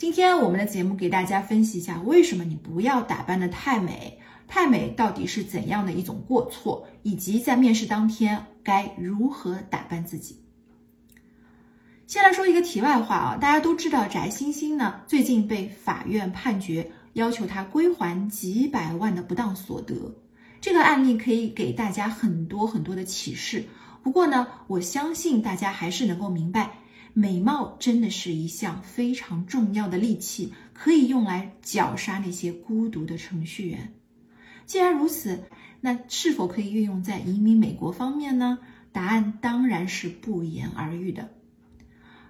今天我们的节目给大家分析一下，为什么你不要打扮的太美？太美到底是怎样的一种过错？以及在面试当天该如何打扮自己？先来说一个题外话啊，大家都知道翟欣欣呢，最近被法院判决要求她归还几百万的不当所得。这个案例可以给大家很多很多的启示。不过呢，我相信大家还是能够明白。美貌真的是一项非常重要的利器，可以用来绞杀那些孤独的程序员。既然如此，那是否可以运用在移民美国方面呢？答案当然是不言而喻的。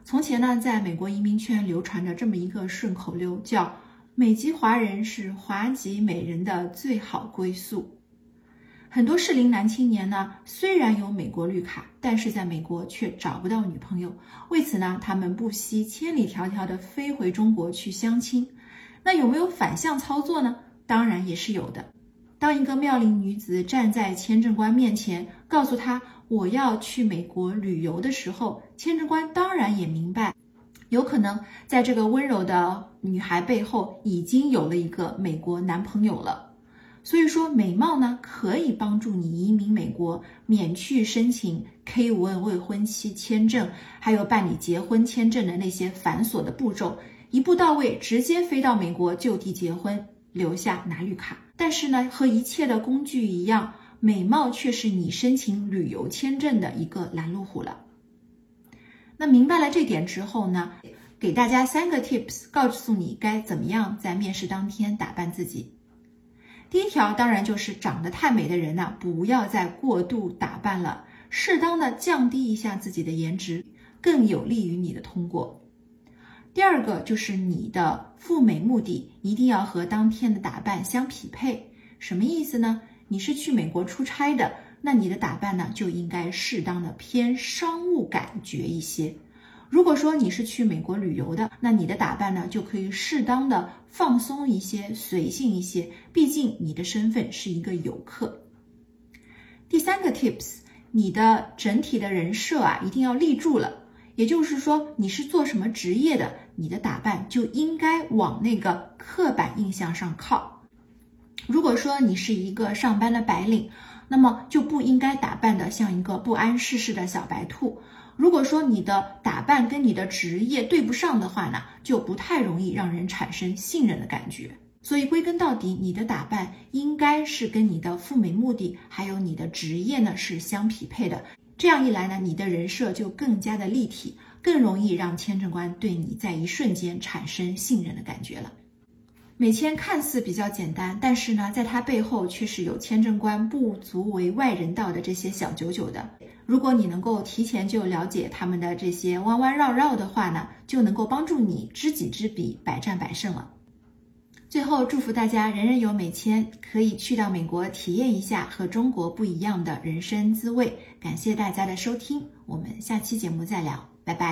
从前呢，在美国移民圈流传着这么一个顺口溜，叫“美籍华人是华籍美人的最好归宿”。很多适龄男青年呢，虽然有美国绿卡，但是在美国却找不到女朋友。为此呢，他们不惜千里迢迢的飞回中国去相亲。那有没有反向操作呢？当然也是有的。当一个妙龄女子站在签证官面前，告诉他我要去美国旅游的时候，签证官当然也明白，有可能在这个温柔的女孩背后已经有了一个美国男朋友了。所以说，美貌呢可以帮助你移民美国，免去申请 K 五 N 未婚妻签证，还有办理结婚签证的那些繁琐的步骤，一步到位，直接飞到美国就地结婚，留下拿绿卡。但是呢，和一切的工具一样，美貌却是你申请旅游签证的一个拦路虎了。那明白了这点之后呢，给大家三个 tips，告诉你该怎么样在面试当天打扮自己。第一条当然就是长得太美的人呢，不要再过度打扮了，适当的降低一下自己的颜值，更有利于你的通过。第二个就是你的赴美目的一定要和当天的打扮相匹配，什么意思呢？你是去美国出差的，那你的打扮呢就应该适当的偏商务感觉一些。如果说你是去美国旅游的，那你的打扮呢就可以适当的放松一些、随性一些，毕竟你的身份是一个游客。第三个 tips，你的整体的人设啊一定要立住了，也就是说你是做什么职业的，你的打扮就应该往那个刻板印象上靠。如果说你是一个上班的白领，那么就不应该打扮的像一个不谙世事的小白兔。如果说你的打扮跟你的职业对不上的话呢，就不太容易让人产生信任的感觉。所以归根到底，你的打扮应该是跟你的赴美目的还有你的职业呢是相匹配的。这样一来呢，你的人设就更加的立体，更容易让签证官对你在一瞬间产生信任的感觉了。美签看似比较简单，但是呢，在它背后却是有签证官不足为外人道的这些小九九的。如果你能够提前就了解他们的这些弯弯绕绕的话呢，就能够帮助你知己知彼，百战百胜了。最后，祝福大家人人有美签，可以去到美国体验一下和中国不一样的人生滋味。感谢大家的收听，我们下期节目再聊，拜拜。